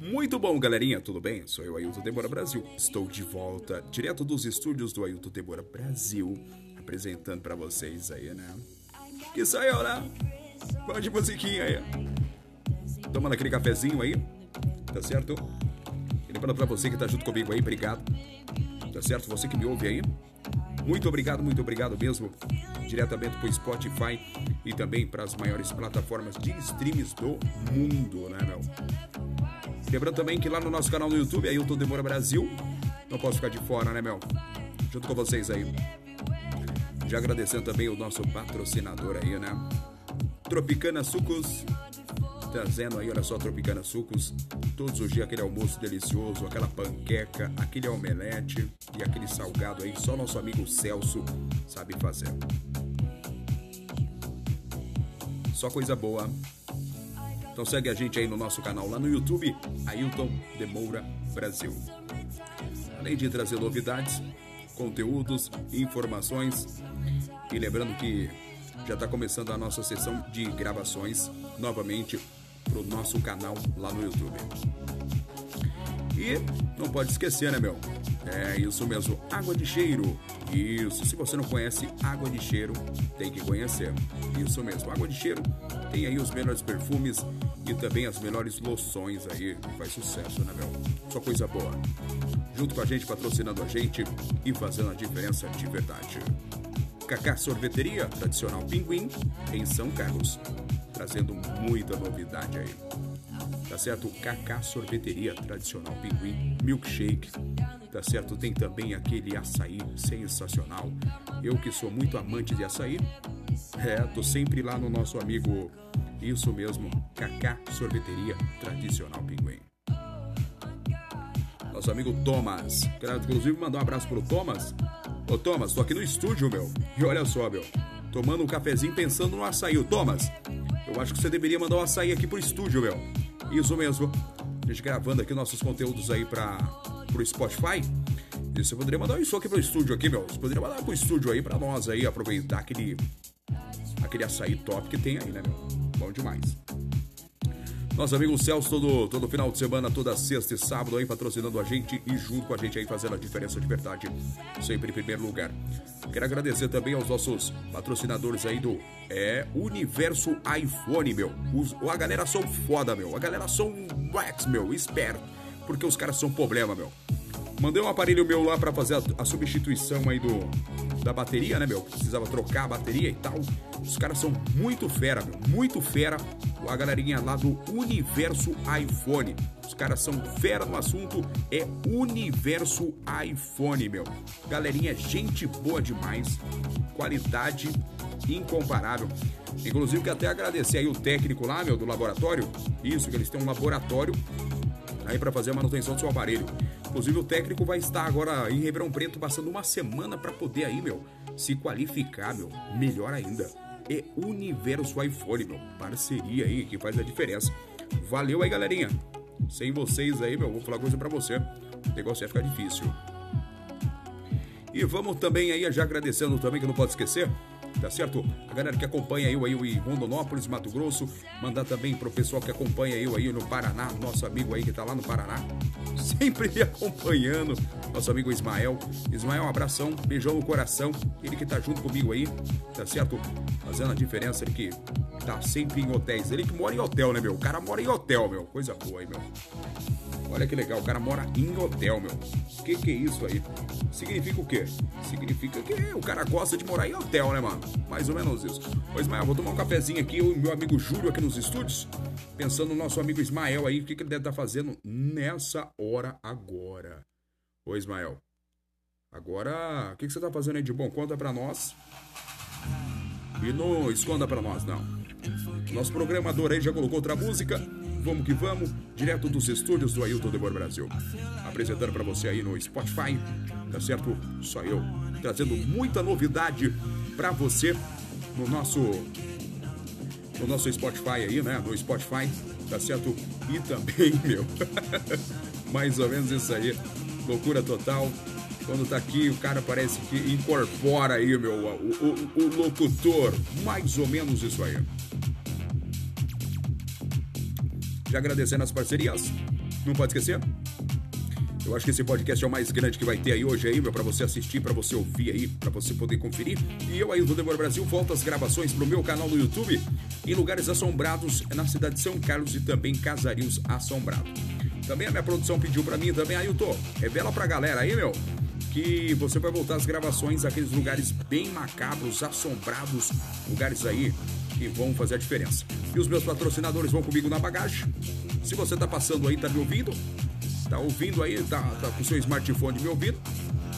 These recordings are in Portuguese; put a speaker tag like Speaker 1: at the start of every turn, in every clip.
Speaker 1: Muito bom, galerinha, tudo bem? Sou eu, Ailton Debora Brasil. Estou de volta, direto dos estúdios do Ailton Debora Brasil, apresentando para vocês aí, né? Que saiu, né? Gosta de musiquinha aí. Tomando aquele cafezinho aí, tá certo? Lembrando pra você que tá junto comigo aí, obrigado. Tá certo? Você que me ouve aí. Muito obrigado, muito obrigado mesmo. Diretamente pro Spotify e também para as maiores plataformas de streams do mundo, né, meu? Lembrando também que lá no nosso canal no YouTube, Ailton Demora Brasil, não posso ficar de fora, né, meu? Junto com vocês aí. Já agradecendo também o nosso patrocinador aí, né? Tropicana Sucos, trazendo aí, olha só, Tropicana Sucos, todos os dias aquele almoço delicioso, aquela panqueca, aquele omelete e aquele salgado aí, só nosso amigo Celso sabe fazer. Só coisa boa. Então segue a gente aí no nosso canal lá no YouTube, Ailton Demoura Brasil. Além de trazer novidades, conteúdos, informações e lembrando que já está começando a nossa sessão de gravações novamente para o nosso canal lá no YouTube. E não pode esquecer, né, meu? É isso mesmo, água de cheiro. Isso, se você não conhece água de cheiro, tem que conhecer. Isso mesmo, água de cheiro tem aí os melhores perfumes e também as melhores loções aí. Faz sucesso, né, meu? Só coisa boa. Junto com a gente, patrocinando a gente e fazendo a diferença de verdade. Cacá Sorveteria, tradicional Pinguim, em São Carlos. Trazendo muita novidade aí. Tá certo? Cacá Sorveteria, tradicional Pinguim, milkshake. Tá certo? Tem também aquele açaí sensacional. Eu que sou muito amante de açaí, é, tô sempre lá no nosso amigo, isso mesmo, Cacá Sorveteria, tradicional Pinguim. Nosso amigo Thomas. Quero inclusive mandar um abraço pro Thomas. Ô Thomas, tô aqui no estúdio, meu. E olha só, meu. Tomando um cafezinho pensando no açaí. Ô Thomas, eu acho que você deveria mandar um açaí aqui pro estúdio, meu. Isso mesmo. A gente gravando aqui nossos conteúdos aí para pro Spotify. Você poderia mandar isso aqui pro estúdio aqui, meu. Você poderia mandar pro estúdio aí para nós aí aproveitar aquele aquele açaí top que tem aí, né, meu? Bom demais. Nosso amigo Celso, todo, todo final de semana, toda sexta e sábado aí, patrocinando a gente e junto com a gente aí, fazendo a diferença de verdade, sempre em primeiro lugar. Quero agradecer também aos nossos patrocinadores aí do é, Universo iPhone, meu. Os, a galera são foda, meu. A galera são wax, meu, esperto. Porque os caras são problema, meu. Mandei um aparelho meu lá para fazer a, a, substituição aí do da bateria, né, meu? Precisava trocar a bateria e tal. Os caras são muito fera, meu, muito fera. A galerinha lá do Universo iPhone. Os caras são fera no assunto, é Universo iPhone, meu. Galerinha, gente boa demais. Qualidade incomparável. Inclusive, que até agradecer aí o técnico lá, meu, do laboratório. Isso, que eles têm um laboratório aí para fazer a manutenção do seu aparelho. Inclusive o técnico vai estar agora em Ribeirão Preto passando uma semana para poder aí, meu, se qualificar, meu. Melhor ainda. É Universo iPhone, meu. Parceria aí que faz a diferença. Valeu aí, galerinha. Sem vocês aí, meu, vou falar coisa para você. O negócio ia ficar difícil. E vamos também aí, já agradecendo também, que não pode esquecer, tá certo? A galera que acompanha eu aí em Rondonópolis, Mato Grosso, mandar também pro pessoal que acompanha eu aí no Paraná, nosso amigo aí que tá lá no Paraná, sempre me acompanhando, nosso amigo Ismael. Ismael, um abração, beijão no coração, ele que tá junto comigo aí, tá certo? Fazendo a diferença, ele que tá sempre em hotéis, ele que mora em hotel, né, meu? O cara mora em hotel, meu, coisa boa aí, meu. Olha que legal, o cara mora em hotel, meu. O que, que é isso aí? Significa o quê? Significa que o cara gosta de morar em hotel, né, mano? Mais ou menos isso. Ô, Ismael, vou tomar um cafezinho aqui, eu e meu amigo Júlio aqui nos estúdios. Pensando no nosso amigo Ismael aí, o que, que ele deve estar fazendo nessa hora agora. Ô, Ismael. Agora, o que, que você tá fazendo aí de bom? Conta pra nós. E não esconda pra nós, não. Nosso programador aí já colocou outra música. Vamos que vamos, direto dos estúdios do Ailton Demor Brasil. Apresentando para você aí no Spotify, tá certo? Só eu, trazendo muita novidade para você no nosso no nosso Spotify aí, né? No Spotify, tá certo? E também, meu, mais ou menos isso aí, loucura total. Quando tá aqui, o cara parece que incorpora aí, meu, o, o, o locutor, mais ou menos isso aí. Agradecendo as parcerias. Não pode esquecer? Eu acho que esse podcast é o mais grande que vai ter aí hoje aí, meu, para você assistir, para você ouvir aí, para você poder conferir. E eu aí do Demora Brasil volto às gravações pro meu canal no YouTube em lugares assombrados na cidade de São Carlos e também Casarios Assombrados. Também a minha produção pediu para mim também, Ailton, revela pra galera aí, meu, que você vai voltar às gravações aqueles lugares bem macabros, assombrados, lugares aí que vão fazer a diferença. E os meus patrocinadores vão comigo na bagagem. Se você tá passando aí, tá me ouvindo, Tá ouvindo aí, tá, tá com seu smartphone me ouvindo?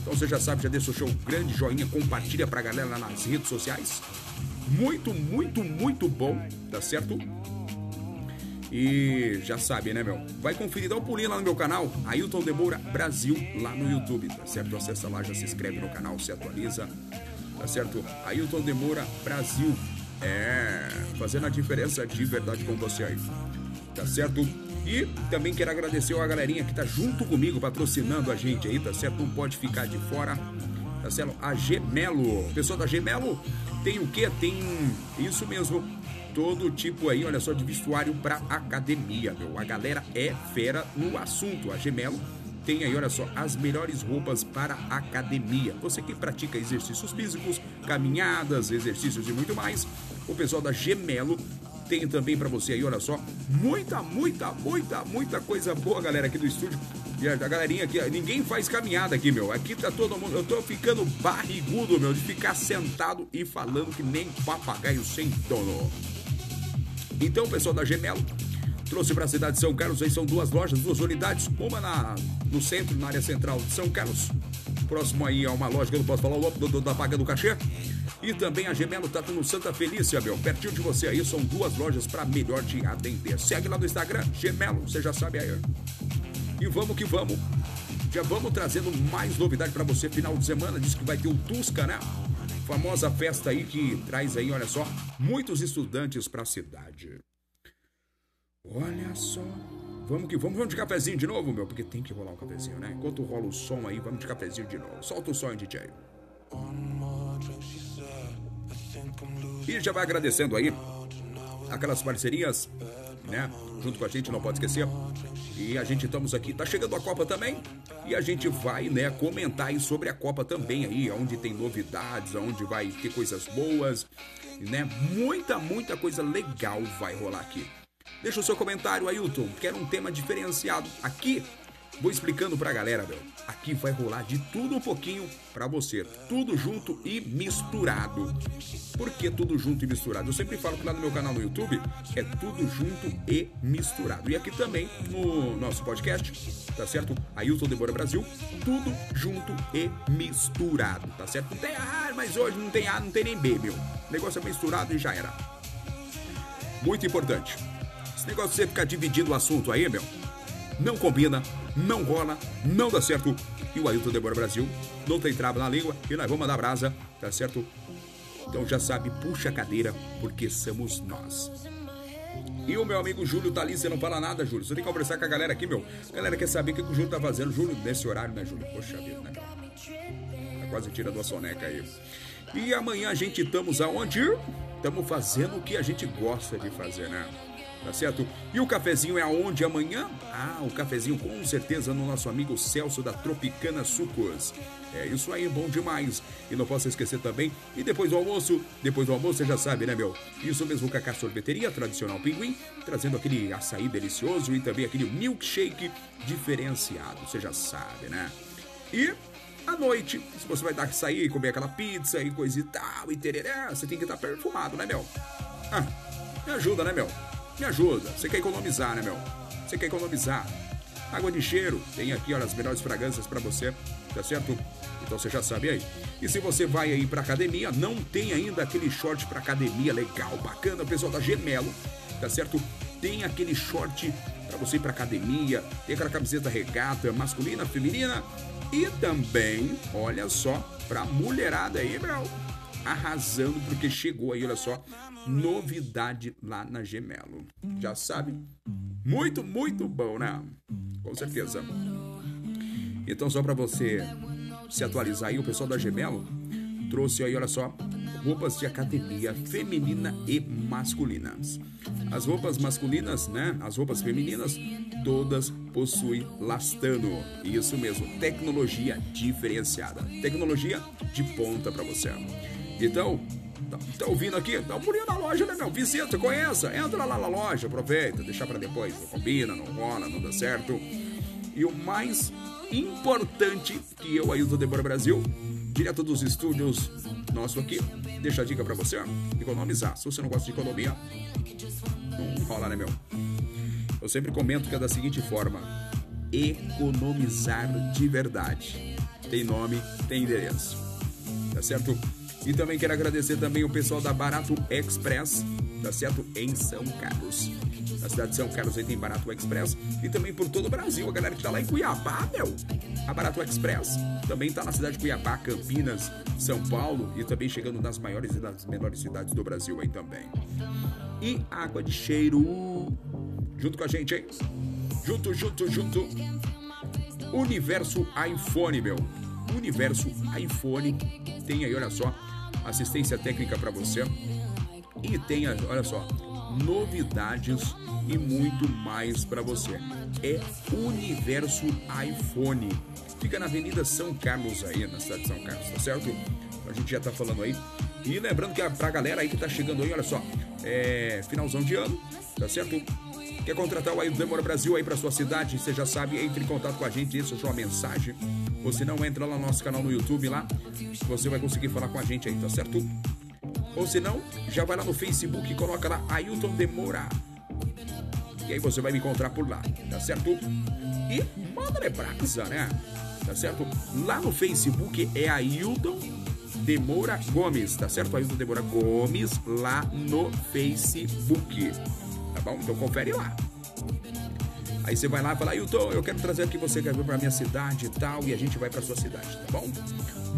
Speaker 1: Então você já sabe, já deixa o seu grande joinha, compartilha pra galera lá nas redes sociais. Muito, muito, muito bom, tá certo? E já sabe, né, meu? Vai conferir, dá um pulinho lá no meu canal, Ailton Demoura Brasil, lá no YouTube, tá certo? Acessa lá, já se inscreve no canal, se atualiza, tá certo? Ailton Demoura Brasil, é, fazendo a diferença de verdade com você aí, tá certo? E também quero agradecer a galerinha que tá junto comigo, patrocinando a gente aí, tá certo? Não pode ficar de fora, tá certo? A Gemelo. Pessoal da Gemelo tem o quê? Tem isso mesmo. Todo tipo aí, olha só, de vestuário para academia, meu. A galera é fera no assunto. A Gemelo tem aí, olha só, as melhores roupas para academia. Você que pratica exercícios físicos, caminhadas, exercícios e muito mais, o pessoal da Gemelo tem também para você aí, olha só, muita, muita, muita, muita coisa boa, galera, aqui do estúdio. E a galerinha aqui, ninguém faz caminhada aqui, meu. Aqui tá todo mundo. Eu tô ficando barrigudo, meu, de ficar sentado e falando que nem papagaio sem dono. Então, pessoal da Gemelo, trouxe para a cidade de São Carlos. Aí são duas lojas, duas unidades. Uma na, no centro, na área central de São Carlos. Próximo aí a uma loja que eu não posso falar o do, do, da paga do cachê. E também a Gemelo tá no Santa Felícia, meu. Pertinho de você aí, são duas lojas para melhor te atender. Segue lá no Instagram, Gemelo, você já sabe aí. E vamos que vamos. Já vamos trazendo mais novidade para você final de semana. Diz que vai ter o Tusca, né? Famosa festa aí que traz aí, olha só, muitos estudantes para a cidade. Olha só. Vamos que vamos, vamos de cafezinho de novo, meu, porque tem que rolar um cafezinho, né? Enquanto rola o som aí, vamos de cafezinho de novo. Solta o som, DJ. E já vai agradecendo aí aquelas parcerias, né? Junto com a gente, não pode esquecer. E a gente estamos aqui, tá chegando a Copa também. E a gente vai, né, comentar aí sobre a Copa também aí, onde tem novidades, onde vai ter coisas boas, né? Muita, muita coisa legal vai rolar aqui. Deixa o seu comentário, Ailton. Quero um tema diferenciado aqui Vou explicando pra galera, meu. Aqui vai rolar de tudo um pouquinho pra você. Tudo junto e misturado. Por que tudo junto e misturado? Eu sempre falo que lá no meu canal no YouTube é tudo junto e misturado. E aqui também no nosso podcast, tá certo? Ailton Demora Brasil, tudo junto e misturado, tá certo? Não tem A, mas hoje não tem A, não tem nem B, meu. O negócio é misturado e já era. Muito importante. Esse negócio de você ficar dividindo o assunto aí, meu, não combina, não rola, não dá certo. E o Ailton Demora Brasil não tem trava na língua e nós vamos mandar brasa, tá certo? Então já sabe, puxa a cadeira, porque somos nós. E o meu amigo Júlio tá ali, você não fala nada, Júlio. Você tem que conversar com a galera aqui, meu. A galera quer saber o que o Júlio tá fazendo. Júlio, nesse horário, né, Júlio? Poxa vida, né, Tá quase tirando a soneca aí. E amanhã a gente estamos aonde? Estamos fazendo o que a gente gosta de fazer, né? Tá certo? E o cafezinho é aonde amanhã? Ah, o cafezinho com certeza no nosso amigo Celso da Tropicana Sucos. É isso aí, bom demais. E não posso esquecer também, e depois do almoço, depois do almoço você já sabe, né, meu? Isso mesmo, Cacá Sorveteria, tradicional pinguim, trazendo aquele açaí delicioso e também aquele milkshake diferenciado, você já sabe, né? E à noite, se você vai dar sair, comer aquela pizza e coisa e tal, e tereré, você tem que estar perfumado, né, meu? Ah, me ajuda, né, meu? Me ajuda. Você quer economizar, né, meu? Você quer economizar. Água de cheiro, tem aqui, olha, as melhores fragrâncias para você, tá certo? Então você já sabe aí. E se você vai aí pra academia, não tem ainda aquele short pra academia legal, bacana, pessoal da Gemelo, tá certo? Tem aquele short para você ir pra academia, tem aquela camiseta regata masculina, feminina e também, olha só, pra mulherada aí, meu arrasando, porque chegou aí, olha só, novidade lá na Gemelo. Já sabe? Muito, muito bom, né? Com certeza. Então, só para você se atualizar aí, o pessoal da Gemelo trouxe aí, olha só, roupas de academia feminina e masculinas. As roupas masculinas, né? As roupas femininas, todas possui Lastano. Isso mesmo, tecnologia diferenciada. Tecnologia de ponta para você. Então, tá, tá, ouvindo aqui? Dá um pulinho na loja, né, meu? Visita, conheça, entra lá na loja, aproveita, deixa para depois. Não combina, não rola, não dá certo. E o mais importante que eu, Ailton Debora Brasil, direto dos estúdios nosso aqui, deixa a dica para você, economizar. Se você não gosta de economia, não rola, né, meu? Eu sempre comento que é da seguinte forma: economizar de verdade. Tem nome, tem endereço. Tá certo? E também quero agradecer também o pessoal da Barato Express, tá certo? Em São Carlos. Na cidade de São Carlos aí tem Barato Express. E também por todo o Brasil, a galera que tá lá em Cuiabá, meu. A Barato Express também tá na cidade de Cuiabá, Campinas, São Paulo e também chegando nas maiores e nas menores cidades do Brasil aí também. E água de cheiro. Junto com a gente, hein? Junto, junto, junto. Universo iPhone, meu. Universo iPhone tem aí, olha só, assistência técnica para você. E tem, olha só, novidades e muito mais para você. É Universo iPhone. Fica na Avenida São Carlos aí, na cidade de São Carlos, tá certo? A gente já tá falando aí. E lembrando que pra galera aí que tá chegando aí, olha só, é finalzão de ano, tá certo? Quer contratar o Ailton Demora Brasil aí para sua cidade? Você já sabe, entre em contato com a gente, deixa sua mensagem. Se não, entra lá no nosso canal no YouTube lá, você vai conseguir falar com a gente aí, tá certo? Ou se não, já vai lá no Facebook e coloca lá Ailton Demora. E aí você vai me encontrar por lá, tá certo? E manda brasa, né? Tá certo? Lá no Facebook é Ailton Demora Gomes, tá certo? Ailton Demora Gomes lá no Facebook. Bom? Então confere lá. Aí você vai lá e fala, Ailton, eu quero trazer aqui você quer vir pra minha cidade e tal, e a gente vai pra sua cidade, tá bom?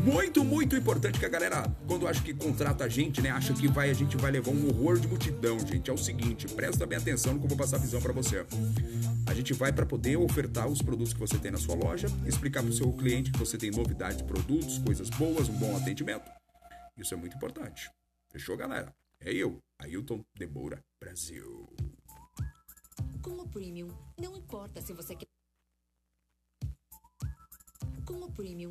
Speaker 1: Muito, muito importante que a galera, quando acha que contrata a gente, né, acha que vai, a gente vai levar um horror de multidão, gente. É o seguinte, presta bem atenção no que eu vou passar a visão para você. A gente vai para poder ofertar os produtos que você tem na sua loja, explicar pro seu cliente que você tem novidades, produtos, coisas boas, um bom atendimento. Isso é muito importante. Fechou, galera? É eu, Ailton Demoura Brasil.
Speaker 2: Com o Premium, não importa se você quer. Com o Premium.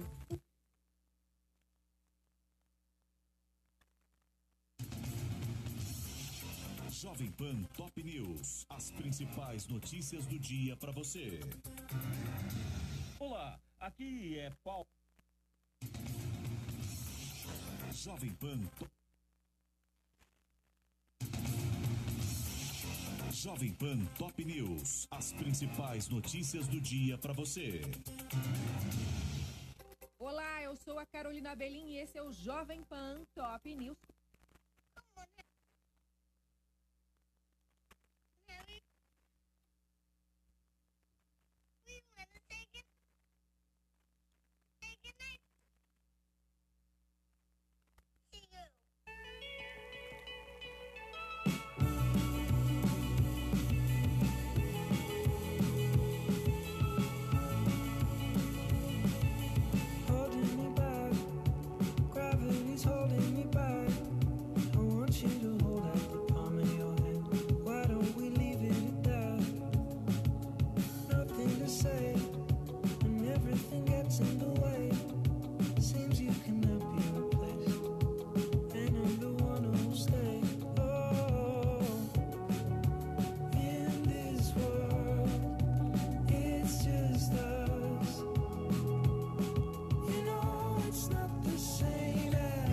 Speaker 3: Jovem Pan Top News. As principais notícias do dia para você.
Speaker 4: Olá, aqui é Paulo.
Speaker 3: Jovem Pan Top Jovem Pan Top News. As principais notícias do dia para você.
Speaker 5: Olá, eu sou a Carolina Belim e esse é o Jovem Pan Top News.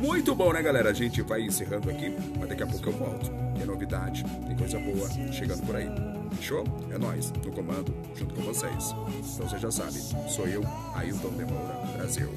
Speaker 1: Muito bom, né, galera? A gente vai encerrando aqui, mas daqui a pouco eu volto. Tem novidade, tem coisa boa chegando por aí. Fechou? É nós, no comando, junto com vocês. Então você já sabe, sou eu, Ailton Demora, Brasil.